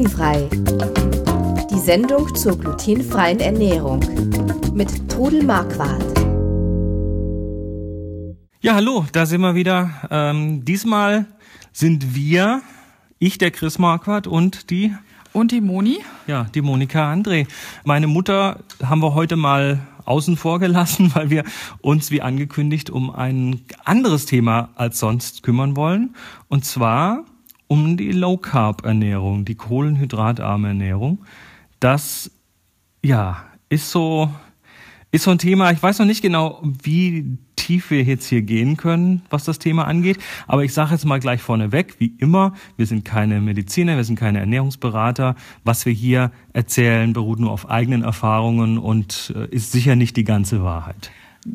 Glutenfrei. Die Sendung zur glutenfreien Ernährung mit Trudel Marquardt. Ja, hallo, da sind wir wieder. Ähm, diesmal sind wir, ich, der Chris Marquardt und die und die Moni? Ja, die Monika André. Meine Mutter haben wir heute mal außen vor gelassen, weil wir uns wie angekündigt um ein anderes Thema als sonst kümmern wollen. Und zwar um die Low Carb Ernährung, die kohlenhydratarme Ernährung. Das, ja, ist so, ist so ein Thema. Ich weiß noch nicht genau, wie tief wir jetzt hier gehen können, was das Thema angeht. Aber ich sage jetzt mal gleich vorneweg, wie immer, wir sind keine Mediziner, wir sind keine Ernährungsberater. Was wir hier erzählen, beruht nur auf eigenen Erfahrungen und äh, ist sicher nicht die ganze Wahrheit.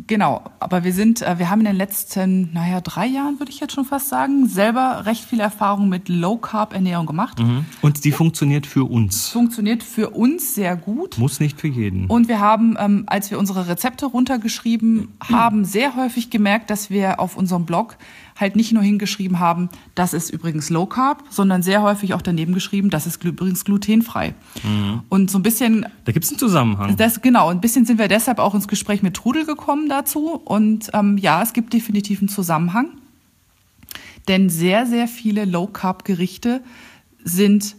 Genau, aber wir sind, äh, wir haben in den letzten, naja, drei Jahren würde ich jetzt schon fast sagen, selber recht viel Erfahrung mit Low Carb Ernährung gemacht. Mhm. Und die funktioniert für uns. Funktioniert für uns sehr gut. Muss nicht für jeden. Und wir haben, ähm, als wir unsere Rezepte runtergeschrieben haben, sehr häufig gemerkt, dass wir auf unserem Blog halt nicht nur hingeschrieben haben, das ist übrigens Low Carb, sondern sehr häufig auch daneben geschrieben, das ist übrigens glutenfrei. Mhm. Und so ein bisschen. Da gibt es einen Zusammenhang. Das, genau, ein bisschen sind wir deshalb auch ins Gespräch mit Trudel gekommen dazu. Und ähm, ja, es gibt definitiv einen Zusammenhang. Denn sehr, sehr viele Low Carb Gerichte sind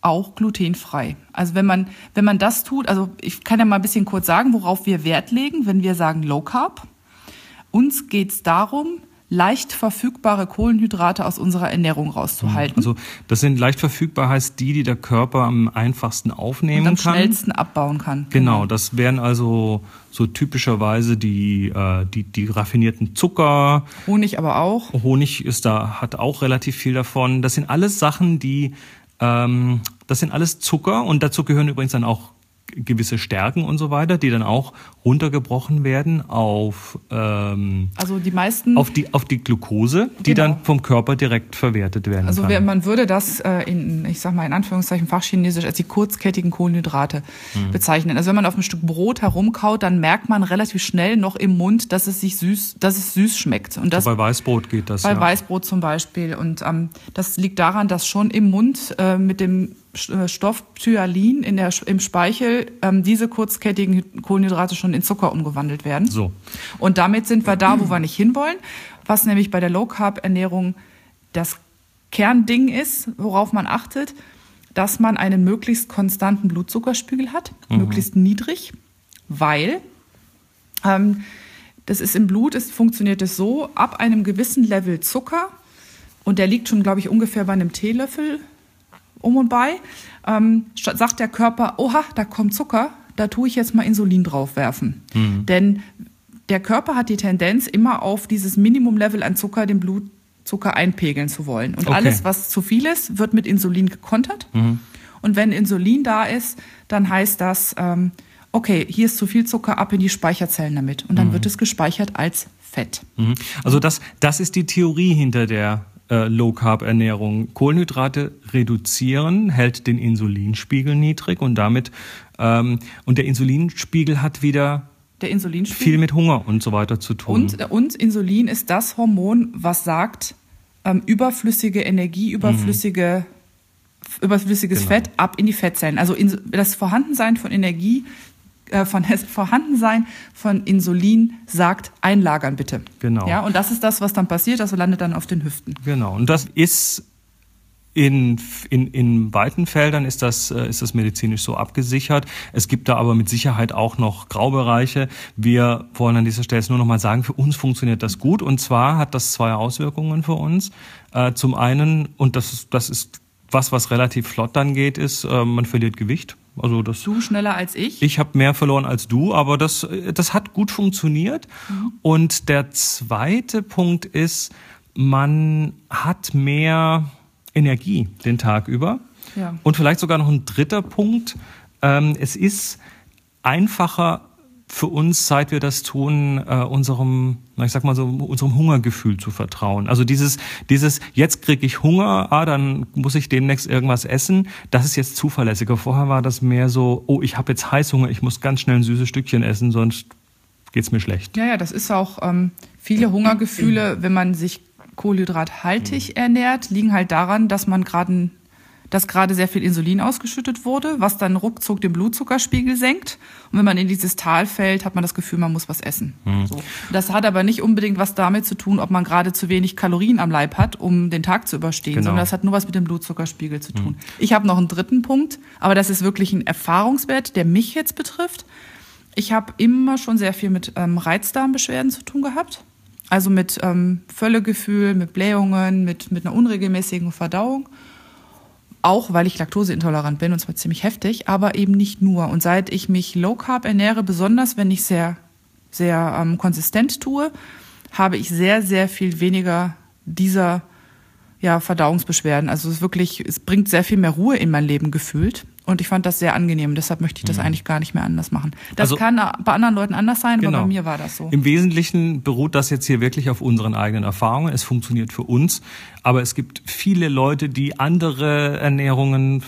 auch glutenfrei. Also wenn man, wenn man das tut, also ich kann ja mal ein bisschen kurz sagen, worauf wir Wert legen, wenn wir sagen Low Carb. Uns geht es darum, leicht verfügbare Kohlenhydrate aus unserer Ernährung rauszuhalten. Also das sind leicht verfügbar heißt die, die der Körper am einfachsten aufnehmen Und am kann. Am schnellsten abbauen kann. Genau, genau, das wären also so typischerweise die, äh, die, die raffinierten Zucker. Honig aber auch. Honig ist da, hat auch relativ viel davon. Das sind alles Sachen, die, ähm, das sind alles Zucker und dazu gehören übrigens dann auch gewisse Stärken und so weiter, die dann auch runtergebrochen werden auf ähm, also die meisten auf die auf die Glukose, die genau. dann vom Körper direkt verwertet werden also kann. man würde das äh, in ich sag mal in Anführungszeichen fachchinesisch als die kurzkettigen Kohlenhydrate mhm. bezeichnen. Also wenn man auf ein Stück Brot herumkaut, dann merkt man relativ schnell noch im Mund, dass es sich süß, dass es süß schmeckt. Und das bei Weißbrot geht das. Bei ja. Weißbrot zum Beispiel und ähm, das liegt daran, dass schon im Mund äh, mit dem Stoff Tyalin in der, im Speichel ähm, diese kurzkettigen Kohlenhydrate schon in Zucker umgewandelt werden. So. Und damit sind wir da, wo wir nicht hinwollen, was nämlich bei der Low Carb Ernährung das Kernding ist, worauf man achtet, dass man einen möglichst konstanten Blutzuckerspiegel hat, mhm. möglichst niedrig, weil ähm, das ist im Blut, ist, funktioniert es so, ab einem gewissen Level Zucker, und der liegt schon, glaube ich, ungefähr bei einem Teelöffel um und bei, ähm, sagt der Körper, oha, da kommt Zucker, da tue ich jetzt mal Insulin draufwerfen. Mhm. Denn der Körper hat die Tendenz, immer auf dieses Minimumlevel an Zucker, den Blutzucker einpegeln zu wollen. Und okay. alles, was zu viel ist, wird mit Insulin gekontert. Mhm. Und wenn Insulin da ist, dann heißt das, ähm, okay, hier ist zu viel Zucker, ab in die Speicherzellen damit. Und dann mhm. wird es gespeichert als Fett. Mhm. Also das, das ist die Theorie hinter der äh, Low-Carb-Ernährung. Kohlenhydrate reduzieren, hält den Insulinspiegel niedrig und damit, ähm, und der Insulinspiegel hat wieder der Insulinspiegel. viel mit Hunger und so weiter zu tun. Und, und Insulin ist das Hormon, was sagt, ähm, überflüssige Energie, überflüssige, mhm. überflüssiges genau. Fett ab in die Fettzellen. Also in, das Vorhandensein von Energie äh, von Vorhandensein von Insulin sagt, einlagern bitte. Genau. Ja, und das ist das, was dann passiert, das landet dann auf den Hüften. Genau. Und das ist in, in, in weiten Feldern ist das, äh, ist das medizinisch so abgesichert. Es gibt da aber mit Sicherheit auch noch Graubereiche. Wir wollen an dieser Stelle jetzt nur noch mal sagen, für uns funktioniert das gut. Und zwar hat das zwei Auswirkungen für uns. Äh, zum einen, und das ist, das ist was, was relativ flott dann geht, ist, man verliert Gewicht. Also das, du schneller als ich? Ich habe mehr verloren als du, aber das, das hat gut funktioniert. Mhm. Und der zweite Punkt ist, man hat mehr Energie den Tag über. Ja. Und vielleicht sogar noch ein dritter Punkt. Ähm, es ist einfacher für uns, seit wir das tun, äh, unserem, na, ich sag mal so, unserem Hungergefühl zu vertrauen. Also dieses, dieses, jetzt kriege ich Hunger, ah, dann muss ich demnächst irgendwas essen. Das ist jetzt zuverlässiger. Vorher war das mehr so, oh, ich habe jetzt Heißhunger, ich muss ganz schnell ein süßes Stückchen essen, sonst geht's mir schlecht. Ja, ja, das ist auch ähm, viele Hungergefühle, wenn man sich kohlenhydrathaltig ernährt, liegen halt daran, dass man gerade dass gerade sehr viel Insulin ausgeschüttet wurde, was dann ruckzuck den Blutzuckerspiegel senkt. Und wenn man in dieses Tal fällt, hat man das Gefühl, man muss was essen. Hm. So. Das hat aber nicht unbedingt was damit zu tun, ob man gerade zu wenig Kalorien am Leib hat, um den Tag zu überstehen, Genau. sondern das hat nur was mit dem Blutzuckerspiegel zu tun. Ich habe noch einen dritten Punkt, aber das ist wirklich ein Erfahrungswert, der mich jetzt betrifft. Ich habe immer schon sehr viel mit ähm, Reizdarmbeschwerden zu tun gehabt. Also mit ähm, Völlegefühl, mit Blähungen, mit, mit einer unregelmäßigen Verdauung. Auch weil ich laktoseintolerant bin und zwar ziemlich heftig, aber eben nicht nur. Und seit ich mich low carb ernähre, besonders wenn ich sehr, sehr ähm, konsistent tue, habe ich sehr, sehr viel weniger dieser ja, Verdauungsbeschwerden. Also es wirklich, es bringt sehr viel mehr Ruhe in mein Leben gefühlt. Und ich fand das sehr angenehm. Deshalb möchte ich das eigentlich gar nicht mehr anders machen. Das Also- kann bei anderen Leuten anders sein, aber Genau. bei mir war das so. Im Wesentlichen beruht das jetzt hier wirklich auf unseren eigenen Erfahrungen. Es funktioniert für uns, aber es gibt viele Leute, die andere Ernährungen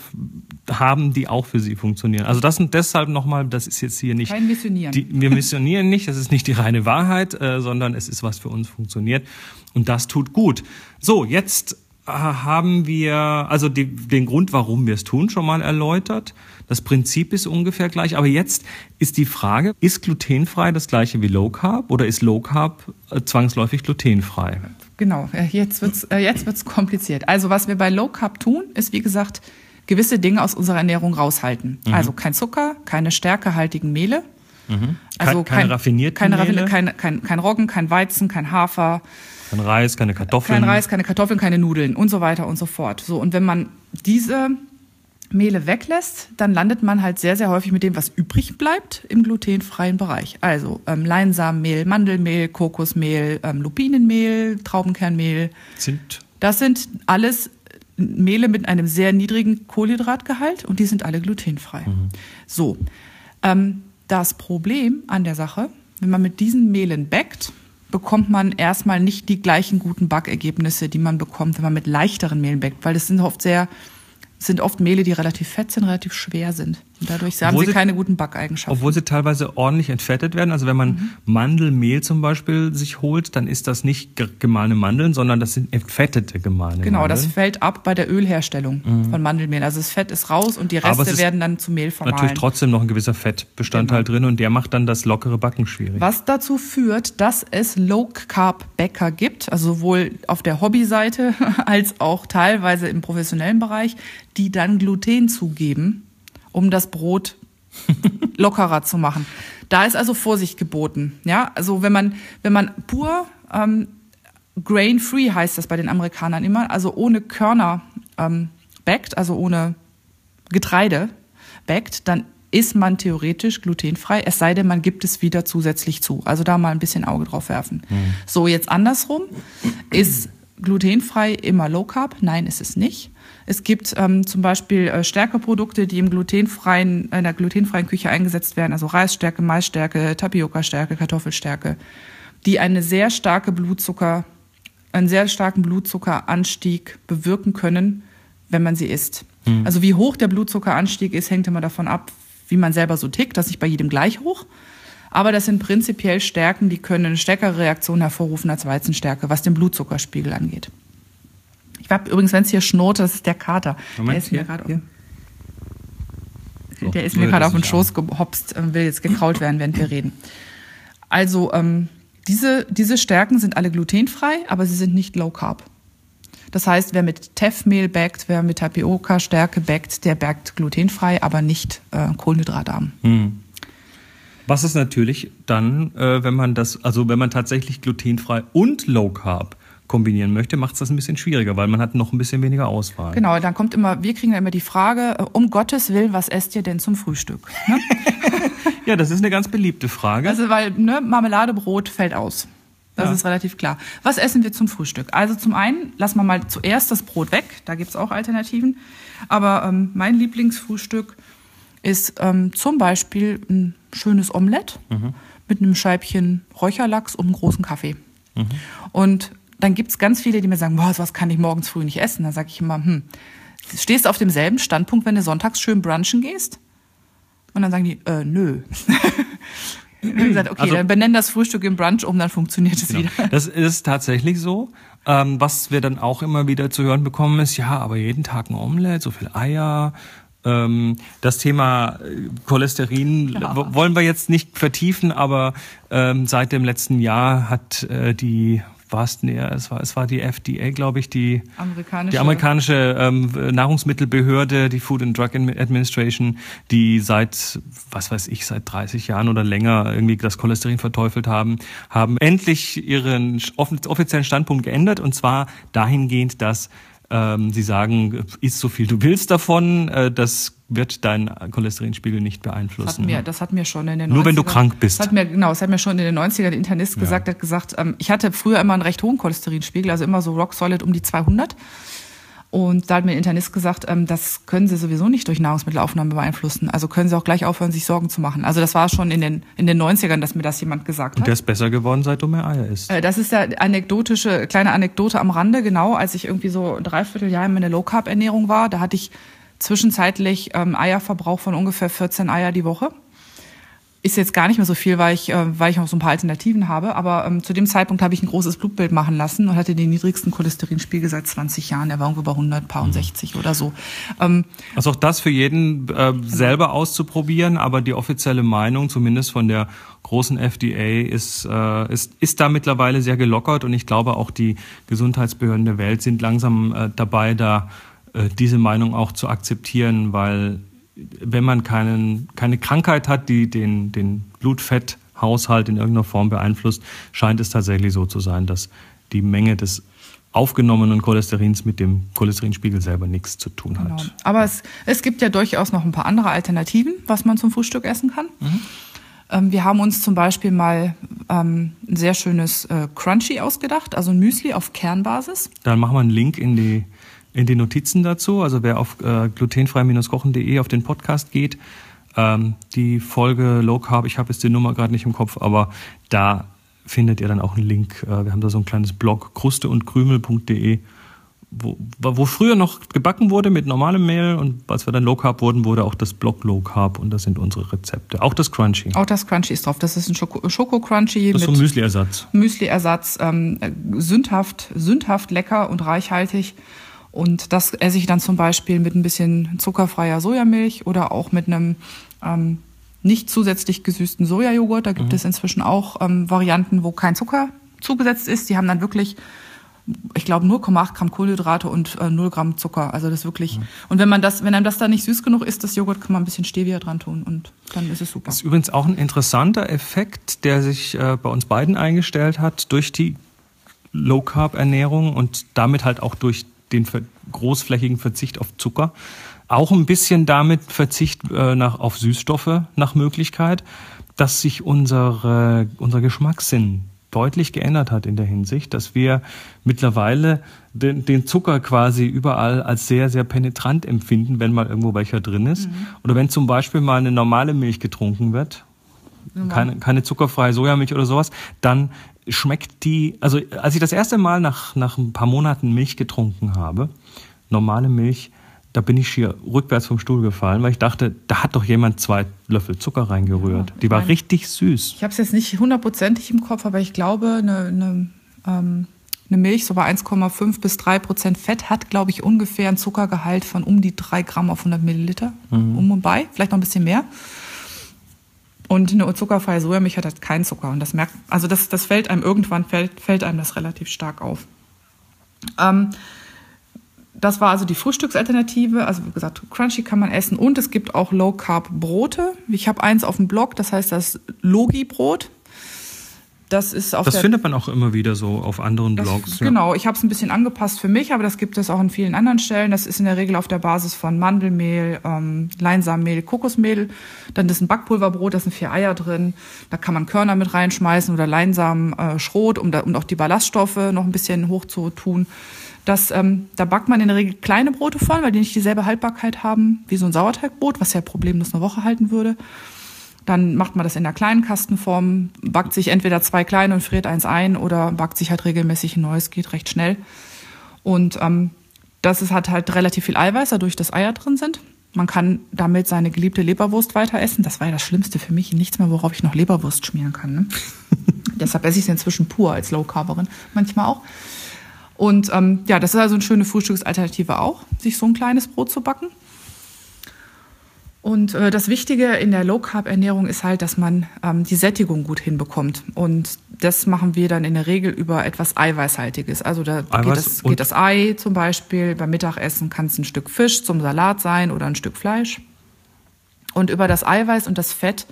haben, die auch für sie funktionieren. Also das sind deshalb nochmal, das ist jetzt hier nicht Kein Missionieren. Die, wir missionieren nicht, das ist nicht die reine Wahrheit, äh, sondern es ist was für uns funktioniert und das tut gut. So, jetzt haben wir also die, den Grund, warum wir es tun, schon mal erläutert. Das Prinzip ist ungefähr gleich, aber jetzt ist die Frage, ist glutenfrei das gleiche wie Low Carb oder ist Low Carb äh, zwangsläufig glutenfrei? Genau, äh, jetzt wird's äh, jetzt wird's kompliziert. Also was wir bei Low Carb tun, ist wie gesagt gewisse Dinge aus unserer Ernährung raushalten. Mhm. Also kein Zucker, keine stärkehaltigen Mehle. Kein- keine raffinierten keine Mehle? kein, kein, kein Roggen, kein Weizen, kein Hafer, Kein Reis, keine Kartoffeln. kein Reis, keine Kartoffeln, keine Nudeln und so weiter und so fort. So und wenn man diese Mehle weglässt, dann landet man halt sehr, sehr häufig mit dem, was übrig bleibt, im glutenfreien Bereich. Also ähm, Leinsamenmehl, Mandelmehl, Kokosmehl, ähm, Lupinenmehl, Traubenkernmehl. Sind Das sind alles Mehle mit einem sehr niedrigen Kohlenhydratgehalt und die sind alle glutenfrei. So, ähm, das Problem an der Sache, wenn man mit diesen Mehlen backt, bekommt man erstmal nicht die gleichen guten Backergebnisse, die man bekommt, wenn man mit leichteren Mehlen backt, weil das sind oft sehr sind oft Mehle, die relativ fett sind, relativ schwer sind. Und dadurch haben sie sie- keine guten Backeigenschaften. Obwohl sie teilweise ordentlich entfettet werden. Also wenn man Mhm. Mandelmehl zum Beispiel sich holt, dann ist das nicht ge- gemahlene Mandeln, sondern das sind entfettete gemahlene Genau, das Mandeln. fällt ab bei der Ölherstellung von Mandelmehl. Also das Fett ist raus und die Mhm. Reste werden dann zu Mehl vermahlen. Natürlich trotzdem noch ein gewisser Fettbestandteil Genau. drin und der macht dann das lockere Backen schwierig. Was dazu führt, dass es Low-Carb-Bäcker gibt, also sowohl auf der Hobbyseite als auch teilweise im professionellen Bereich, die dann Gluten zugeben, um das Brot lockerer zu machen. Da ist also Vorsicht geboten. Ja, also wenn man, wenn man pur ähm, grain-free heißt das bei den Amerikanern immer, also ohne Körner ähm, backt, also ohne Getreide backt, dann ist man theoretisch glutenfrei, es sei denn, man gibt es wieder zusätzlich zu. Also da mal ein bisschen Auge drauf werfen. So, jetzt andersrum. Ist glutenfrei immer Low Carb? Nein, ist es nicht. Es gibt ähm, zum Beispiel äh, Stärkeprodukte, die im glutenfreien, in der glutenfreien Küche eingesetzt werden, also Reisstärke, Maisstärke, Tapioca-Stärke, Kartoffelstärke, die eine sehr starke Blutzucker, einen sehr starken Blutzuckeranstieg bewirken können, wenn man sie isst. Also wie hoch der Blutzuckeranstieg ist, hängt immer davon ab, wie man selber so tickt. Das ist nicht bei jedem gleich hoch. Aber das sind prinzipiell Stärken, die können eine stärkere Reaktion hervorrufen als Weizenstärke, was den Blutzuckerspiegel angeht. Ich habe übrigens, wenn es hier schnurrt, das ist der Kater. Moment, der ist mir hier, gerade hier. So, der ist mir gerade auf den Schoß gehopst und will jetzt gekrault werden, während wir reden. Also ähm, diese, diese Stärken sind alle glutenfrei, aber sie sind nicht low carb. Das heißt, wer mit Teffmehl backt, wer mit Tapioca-Stärke backt, der backt glutenfrei, aber nicht äh, kohlenhydratarm. Was ist natürlich dann, äh, wenn man das, also wenn man tatsächlich glutenfrei und Low Carb kombinieren möchte, macht es das ein bisschen schwieriger, weil man hat noch ein bisschen weniger Auswahl. Genau, dann kommt immer, wir kriegen ja immer die Frage, äh, um Gottes Willen, was esst ihr denn zum Frühstück? Ne? Ja, das ist eine ganz beliebte Frage. Also, weil ne, Marmeladebrot fällt aus. Das Ja. ist relativ klar. Was essen wir zum Frühstück? Also zum einen lassen wir mal zuerst das Brot weg. Da gibt's auch Alternativen. Aber ähm, mein Lieblingsfrühstück ist ähm, zum Beispiel ein schönes Omelett mit einem Scheibchen Räucherlachs und einem großen Kaffee. Und dann gibt's ganz viele, die mir sagen, boah, was kann ich morgens früh nicht essen? Dann sage ich immer, hm, stehst du auf demselben Standpunkt, wenn du sonntags schön brunchen gehst? Und dann sagen die, äh, nö. Gesagt, okay, Also- dann benennen das Frühstück im Brunch um, dann funktioniert es Genau. wieder. Das ist tatsächlich so. Ähm, was wir dann auch immer wieder zu hören bekommen, ist, ja, aber jeden Tag ein Omelette, so viel Eier. Ähm, das Thema äh, Cholesterin Ja. wollen wir jetzt nicht vertiefen, aber ähm, seit dem letzten Jahr hat äh, die, war es, nee, es war, es war die FDA, glaube ich, die Amerikanische. die amerikanische ähm, Nahrungsmittelbehörde, die Food and Drug Administration, die seit, was weiß ich, seit 30 Jahren oder länger irgendwie das Cholesterin verteufelt haben, haben endlich ihren off- offiziellen Standpunkt geändert und zwar dahingehend, dass ähm, sie sagen, isst so viel du willst davon, äh, das wird deinen Cholesterinspiegel nicht Das hat, beeinflussen. mir, das hat mir schon in den Nur wenn du 90ern krank bist. Das hat mir, genau, das hat mir schon in den 90ern der Internist Ja. gesagt, der hat gesagt, ähm, ich hatte früher immer einen recht hohen Cholesterinspiegel, also immer so rock solid um die 200. Und da hat mir der Internist gesagt, ähm, das können Sie sowieso nicht durch Nahrungsmittelaufnahme beeinflussen. Also können Sie auch gleich aufhören, sich Sorgen zu machen. Also das war schon in den, in den 90ern, dass mir das jemand gesagt und hat. der ist besser geworden, seit du mehr Eier isst. Äh, Das ist der anekdotische, kleine Anekdote am Rande, genau, als ich irgendwie so ein Dreivierteljahr in meiner Low-Carb-Ernährung war, da hatte ich zwischenzeitlich ähm, Eierverbrauch von ungefähr 14 Eier die Woche. Ist jetzt gar nicht mehr so viel, weil ich, äh, weil ich noch so ein paar Alternativen habe, aber ähm, zu dem Zeitpunkt habe ich ein großes Blutbild machen lassen und hatte den niedrigsten Cholesterinspiegel seit 20 Jahren. Der war irgendwo bei 100, paar und 60 oder so. Ähm, Also auch das für jeden äh, selber auszuprobieren, aber die offizielle Meinung, zumindest von der großen FDA, ist, äh, ist, ist da mittlerweile sehr gelockert und ich glaube auch die Gesundheitsbehörden der Welt sind langsam äh, dabei, da äh, diese Meinung auch zu akzeptieren, weil wenn man keinen, keine Krankheit hat, die den, den Blutfetthaushalt in irgendeiner Form beeinflusst, scheint es tatsächlich so zu sein, dass die Menge des aufgenommenen Cholesterins mit dem Cholesterinspiegel selber nichts zu tun hat. Genau. Aber es, es gibt ja durchaus noch ein paar andere Alternativen, was man zum Frühstück essen kann. Ähm, wir haben uns zum Beispiel mal ähm, ein sehr schönes äh, Crunchy ausgedacht, also ein Müsli auf Kernbasis. Dann machen wir einen Link in die, in die Notizen dazu. Also wer auf äh, glutenfrei-kochen.de auf den Podcast geht, ähm, die Folge Low Carb, ich habe jetzt die Nummer gerade nicht im Kopf, aber da findet ihr dann auch einen Link. Äh, wir haben da so ein kleines Blog, krusteundkrümel.de, wo, wo früher noch gebacken wurde mit normalem Mehl und als wir dann Low Carb wurden, wurde auch das Blog Low Carb und das sind unsere Rezepte. Auch das Crunchy. Auch das Crunchy ist drauf. Das ist ein Schoko, Schoko Crunchy Das ist so mit ein Müsli-Ersatz. Müsli-Ersatz, ähm, äh, sündhaft, sündhaft lecker und reichhaltig. Und das esse ich dann zum Beispiel mit ein bisschen zuckerfreier Sojamilch oder auch mit einem ähm, nicht zusätzlich gesüßten Sojajoghurt. Da gibt es inzwischen auch ähm, Varianten, wo kein Zucker zugesetzt ist. Die haben dann wirklich, ich glaube, 0,8 Gramm Kohlenhydrate und äh, 0 Gramm Zucker. Also das ist wirklich. Und wenn man das, wenn einem das dann nicht süß genug ist, das Joghurt, kann man ein bisschen Stevia dran tun und dann ist es super. Das ist übrigens auch ein interessanter Effekt, der sich äh, bei uns beiden eingestellt hat durch die Low-Carb-Ernährung und damit halt auch durch den großflächigen Verzicht auf Zucker. Auch ein bisschen damit Verzicht äh, nach, auf Süßstoffe nach Möglichkeit, dass sich unsere, unser Geschmackssinn deutlich geändert hat in der Hinsicht, dass wir mittlerweile den, den Zucker quasi überall als sehr, sehr penetrant empfinden, wenn mal irgendwo welcher drin ist. Oder wenn zum Beispiel mal eine normale Milch getrunken wird, keine, keine zuckerfreie Sojamilch oder sowas, dann schmeckt die, also als ich das erste Mal nach, nach ein paar Monaten Milch getrunken habe, normale Milch, da bin ich schier rückwärts vom Stuhl gefallen, weil ich dachte, da hat doch jemand zwei Löffel Zucker reingerührt. Ja, die war mein- richtig süß. Ich habe es jetzt nicht hundertprozentig im Kopf, aber ich glaube, eine, eine, ähm, eine Milch so bei 1,5 bis 3 Prozent Fett hat, glaube ich, ungefähr einen Zuckergehalt von um die 3 Gramm auf 100 Milliliter. Um und bei, vielleicht noch ein bisschen mehr. Und eine zuckerfreie Sojamilch hat halt keinen Zucker. Und das merkt, also das, das fällt einem irgendwann, fällt, fällt einem das relativ stark auf. Ähm, das war also die Frühstücksalternative. Also wie gesagt, Crunchy kann man essen und es gibt auch Low Carb Brote. Ich habe eins auf dem Blog, das heißt das Logi Brot. Das ist auf Das findet man auch immer wieder so auf anderen das, Blogs. ja. Genau, ich habe es ein bisschen angepasst für mich, aber das gibt es auch an vielen anderen Stellen. Das ist in der Regel auf der Basis von Mandelmehl, ähm, Leinsamenmehl, Kokosmehl. Dann ist ein Backpulverbrot, da sind vier Eier drin. Da kann man Körner mit reinschmeißen oder Leinsamen, äh, Schrot, um, da, um auch die Ballaststoffe noch ein bisschen hoch zu tun. Das, ähm, da backt man in der Regel kleine Brote von, weil die nicht dieselbe Haltbarkeit haben wie so ein Sauerteigbrot, was ja problemlos eine Woche halten würde. Dann macht man das in der kleinen Kastenform, backt sich entweder zwei kleine und friert eins ein oder backt sich halt regelmäßig ein neues, geht recht schnell. Und ähm, das ist, hat halt relativ viel Eiweiß, dadurch, dass Eier drin sind. Man kann damit seine geliebte Leberwurst weiter essen. Das war ja das Schlimmste für mich. Nichts mehr, worauf ich noch Leberwurst schmieren kann. Ne? Deshalb esse ich es inzwischen pur als Low Carberin. Manchmal auch. Und ähm, ja, das ist also eine schöne Frühstücksalternative auch, sich so ein kleines Brot zu backen. Und äh, das Wichtige in der Low Carb Ernährung ist halt, dass man ähm, die Sättigung gut hinbekommt. Und das machen wir dann in der Regel über etwas Eiweißhaltiges. Also da geht das, geht das, Ei zum Beispiel. Beim Mittagessen kann es ein Stück Fisch zum Salat sein oder ein Stück Fleisch. Und über das Eiweiß und das Fett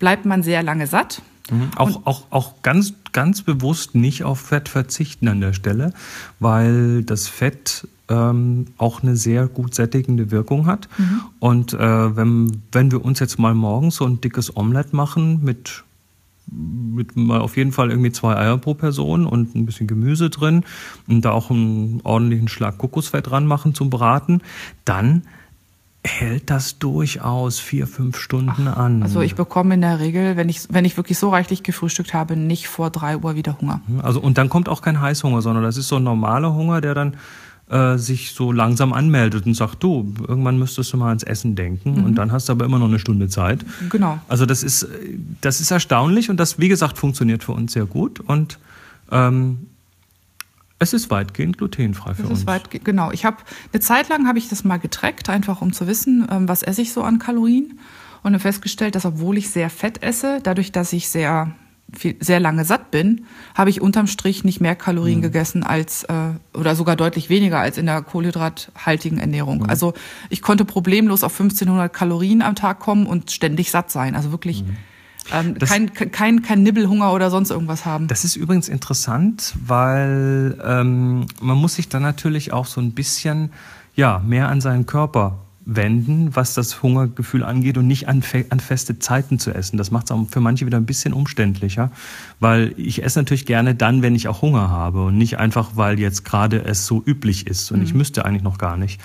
bleibt man sehr lange satt. Mhm. Auch, auch, auch ganz, ganz bewusst nicht auf Fett verzichten an der Stelle, weil das Fett ähm, auch eine sehr gut sättigende Wirkung hat. Mhm. Und äh, wenn, wenn wir uns jetzt mal morgens so ein dickes Omelett machen mit mit mal auf jeden Fall irgendwie zwei Eier pro Person und ein bisschen Gemüse drin und da auch einen ordentlichen Schlag Kokosfett dran machen zum Braten, dann hält das durchaus vier, fünf Stunden Ach, an. Also ich bekomme in der Regel, wenn ich, wenn ich wirklich so reichlich gefrühstückt habe, nicht vor drei Uhr wieder Hunger. Also und dann kommt auch kein Heißhunger, sondern das ist so ein normaler Hunger, der dann äh, sich so langsam anmeldet und sagt, du, irgendwann müsstest du mal ans Essen denken mhm. und dann hast du aber immer noch eine Stunde Zeit. Genau. Also das ist, das ist erstaunlich und das, wie gesagt, funktioniert für uns sehr gut und ähm, es ist weitgehend glutenfrei für uns. Genau. Ich habe eine Zeit lang habe ich das mal getrackt, einfach um zu wissen, ähm, was esse ich so an Kalorien und habe festgestellt, dass obwohl ich sehr fett esse, dadurch, dass ich sehr viel, sehr lange satt bin, habe ich unterm Strich nicht mehr Kalorien mhm. gegessen als äh, oder sogar deutlich weniger als in der kohlenhydrathaltigen Ernährung. Mhm. Also ich konnte problemlos auf 1500 Kalorien am Tag kommen und ständig satt sein. Also wirklich mhm. Ähm, kein, kein, kein Nibbelhunger oder sonst irgendwas haben. Das ist übrigens interessant, weil ähm, man muss sich dann natürlich auch so ein bisschen ja, mehr an seinen Körper wenden, was das Hungergefühl angeht und nicht an, fe an feste Zeiten zu essen. Das macht es auch für manche wieder ein bisschen umständlicher, weil ich esse natürlich gerne dann, wenn ich auch Hunger habe und nicht einfach, weil jetzt gerade es so üblich ist und mhm. ich müsste eigentlich noch gar nicht.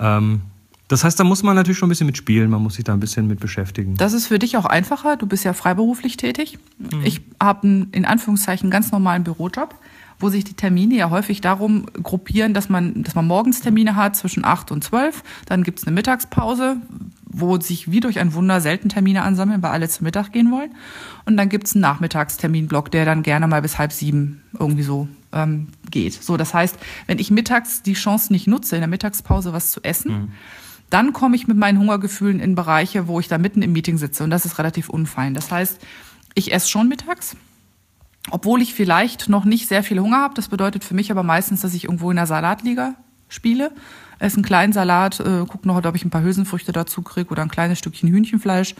Ähm, das heißt, da muss man natürlich schon ein bisschen mitspielen, man muss sich da ein bisschen mit beschäftigen. Das ist für dich auch einfacher. Du bist ja freiberuflich tätig. Mhm. Ich habe einen in Anführungszeichen ganz normalen Bürojob, wo sich die Termine ja häufig darum gruppieren, dass man, dass man morgens Termine hat zwischen acht und zwölf. Dann gibt's eine Mittagspause, wo sich wie durch ein Wunder selten Termine ansammeln, weil alle zum Mittag gehen wollen. Und dann gibt's einen Nachmittagsterminblock, der dann gerne mal bis halb sieben irgendwie so ähm, geht. So, das heißt, wenn ich mittags die Chance nicht nutze, in der Mittagspause was zu essen, mhm dann komme ich mit meinen Hungergefühlen in Bereiche, wo ich da mitten im Meeting sitze und das ist relativ unfein. Das heißt, ich esse schon mittags, obwohl ich vielleicht noch nicht sehr viel Hunger habe. Das bedeutet für mich aber meistens, dass ich irgendwo in der Salatliga spiele, esse einen kleinen Salat, äh, gucke noch, ob ich ein paar Hülsenfrüchte dazu kriege oder ein kleines Stückchen Hühnchenfleisch.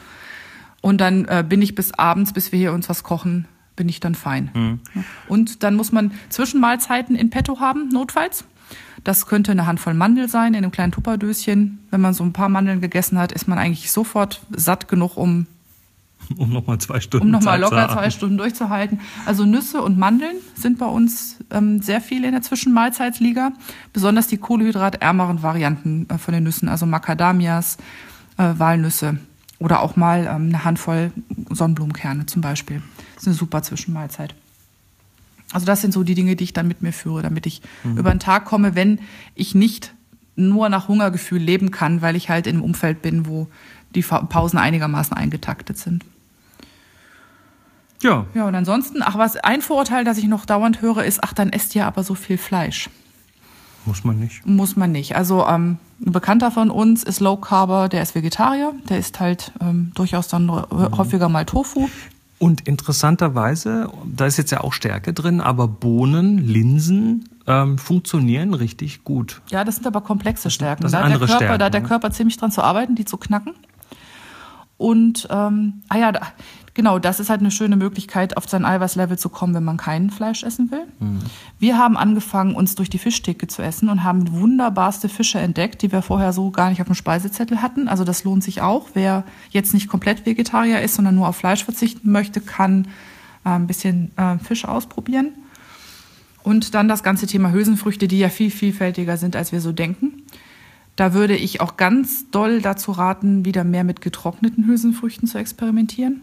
Und dann äh, bin ich bis abends, bis wir hier uns was kochen, bin ich dann fein. Mhm. Und dann muss man Zwischenmahlzeiten in petto haben, notfalls. Das könnte eine Handvoll Mandel sein in einem kleinen Tupperdöschen. Wenn man so ein paar Mandeln gegessen hat, ist man eigentlich sofort satt genug, um um nochmal zwei Stunden um nochmal locker zwei Stunden durchzuhalten. Also Nüsse und Mandeln sind bei uns ähm, sehr viel in der Zwischenmahlzeitsliga. Besonders die kohlehydratärmeren Varianten äh, von den Nüssen, also Macadamias, äh, Walnüsse oder auch mal ähm, eine Handvoll Sonnenblumenkerne zum Beispiel. Das ist eine super Zwischenmahlzeit. Also das sind so die Dinge, die ich dann mit mir führe, damit ich mhm. über den Tag komme, wenn ich nicht nur nach Hungergefühl leben kann, weil ich halt in einem Umfeld bin, wo die Pausen einigermaßen eingetaktet sind. Ja. Ja, und ansonsten, ach was, ein Vorurteil, das ich noch dauernd höre, ist, ach, dann esst ihr aber so viel Fleisch. Muss man nicht. Muss man nicht. Also ähm, ein Bekannter von uns ist Low Carber, der ist Vegetarier, der isst halt ähm, durchaus dann mhm. häufiger mal Tofu. Und interessanterweise, da ist jetzt ja auch Stärke drin, aber Bohnen, Linsen ähm, funktionieren richtig gut. Ja, das sind aber komplexe Stärken. Das sind da, andere der Körper, Stärken, da hat der ne? Körper ziemlich dran zu arbeiten, die zu knacken. Und ähm, ah ja, da, genau, das ist halt eine schöne Möglichkeit, auf sein Eiweißlevel zu kommen, wenn man kein Fleisch essen will. Mhm. Wir haben angefangen, uns durch die Fischtheke zu essen und haben wunderbarste Fische entdeckt, die wir vorher so gar nicht auf dem Speisezettel hatten. Also das lohnt sich auch. Wer jetzt nicht komplett Vegetarier ist, sondern nur auf Fleisch verzichten möchte, kann äh, ein bisschen äh, Fisch ausprobieren. Und dann das ganze Thema Hülsenfrüchte, die ja viel vielfältiger sind, als wir so denken. Da würde ich auch ganz doll dazu raten, wieder mehr mit getrockneten Hülsenfrüchten zu experimentieren.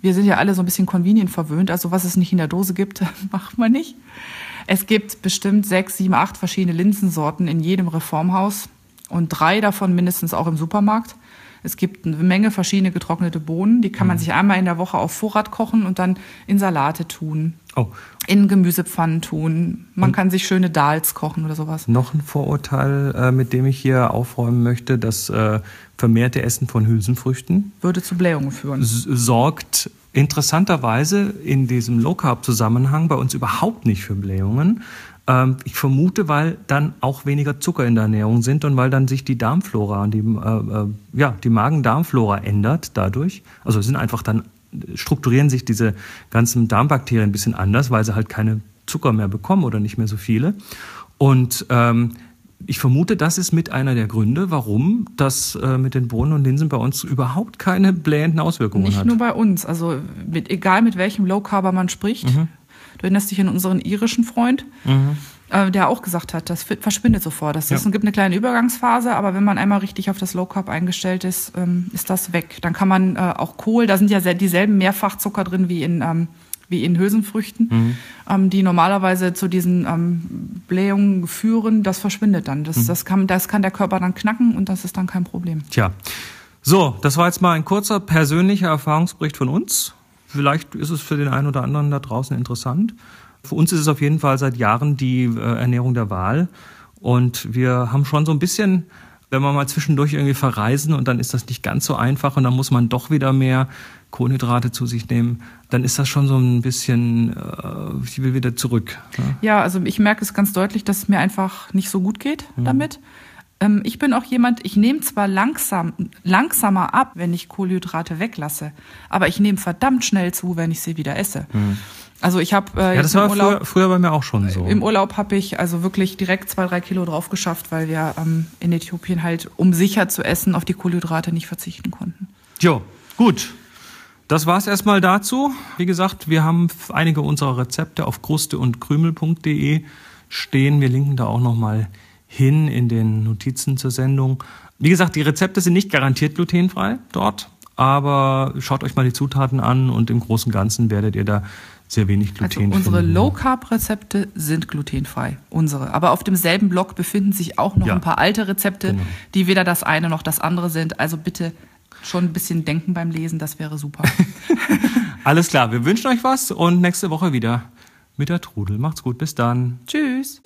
Wir sind ja alle so ein bisschen convenient verwöhnt, also was es nicht in der Dose gibt, macht man nicht. Es gibt bestimmt sechs, sieben, acht verschiedene Linsensorten in jedem Reformhaus. und drei davon mindestens auch im Supermarkt. Es gibt eine Menge verschiedene getrocknete Bohnen, die kann man sich einmal in der Woche auf Vorrat kochen und dann in Salate tun, Oh, in Gemüsepfannen tun. Man kann sich schöne Dals kochen oder sowas. noch ein Vorurteil, äh, mit dem ich hier aufräumen möchte, das äh, vermehrte Essen von Hülsenfrüchten Würde zu Blähungen führen. sorgt interessanterweise in diesem Low-Carb-Zusammenhang bei uns überhaupt nicht für Blähungen. Ähm, ich vermute, weil dann auch weniger Zucker in der Ernährung sind und weil dann sich die Darmflora und die, äh, äh, ja, die Magen-Darmflora ändert dadurch. Also es sind einfach dann, strukturieren sich diese ganzen Darmbakterien ein bisschen anders, weil sie halt keine Zucker mehr bekommen oder nicht mehr so viele. Und ähm, ich vermute, das ist mit einer der Gründe, warum das äh, mit den Bohnen und Linsen bei uns überhaupt keine blähenden Auswirkungen Nicht hat. nur bei uns, also mit, egal mit welchem Low Carber man spricht. Mhm. Du erinnerst dich an unseren irischen Freund, äh, der auch gesagt hat, das verschwindet sofort. Das ist, Ja. gibt eine kleine Übergangsphase, aber wenn man einmal richtig auf das Low Carb eingestellt ist, ähm, ist das weg. Dann kann man äh, auch Kohl, da sind ja dieselben Mehrfachzucker drin wie in ähm, wie in Hülsenfrüchten, Mhm. ähm, die normalerweise zu diesen ähm, Blähungen führen, das verschwindet dann. Mhm. Das, das, kann, das kann der Körper dann knacken und das ist dann kein Problem. Tja, so, das war jetzt mal ein kurzer persönlicher Erfahrungsbericht von uns. Vielleicht ist es für den einen oder anderen da draußen interessant. Für uns ist es auf jeden Fall seit Jahren die äh, Ernährung der Wahl. Und wir haben schon so ein bisschen, wenn wir mal zwischendurch irgendwie verreisen und dann ist das nicht ganz so einfach und dann muss man doch wieder mehr Kohlenhydrate zu sich nehmen, dann ist das schon so ein bisschen, äh, ich will wieder zurück. Ne? Ja, also ich merke es ganz deutlich, dass es mir einfach nicht so gut geht damit. Ähm, ich bin auch jemand, ich nehme zwar langsam, langsamer ab, wenn ich Kohlenhydrate weglasse, aber ich nehme verdammt schnell zu, wenn ich sie wieder esse. Also ich habe äh, Ja, das war Urlaub, früher, früher bei mir auch schon so. im Urlaub habe ich also wirklich direkt zwei, drei Kilo drauf geschafft, weil wir ähm, in Äthiopien halt, um sicher zu essen, auf die Kohlenhydrate nicht verzichten konnten. Jo, gut. Das war's erstmal dazu. Wie gesagt, wir haben einige unserer Rezepte auf kruste und krümel.de stehen. Wir linken da auch nochmal hin in den Notizen zur Sendung. Wie gesagt, die Rezepte sind nicht garantiert glutenfrei dort, aber schaut euch mal die Zutaten an und im Großen und Ganzen werdet ihr da sehr wenig Also Gluten unsere finden. Low Carb Rezepte sind glutenfrei, unsere. Aber auf demselben Blog befinden sich auch noch Ja. ein paar alte Rezepte, Genau. die weder das eine noch das andere sind. Also bitte schon ein bisschen denken beim Lesen, das wäre super. Alles klar, wir wünschen euch was und nächste Woche wieder mit der Trudel. Macht's gut, bis dann. Tschüss.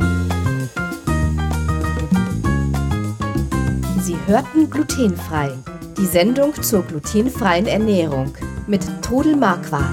Sie hörten glutenfrei. Die Sendung zur glutenfreien Ernährung mit Todel Marquardt.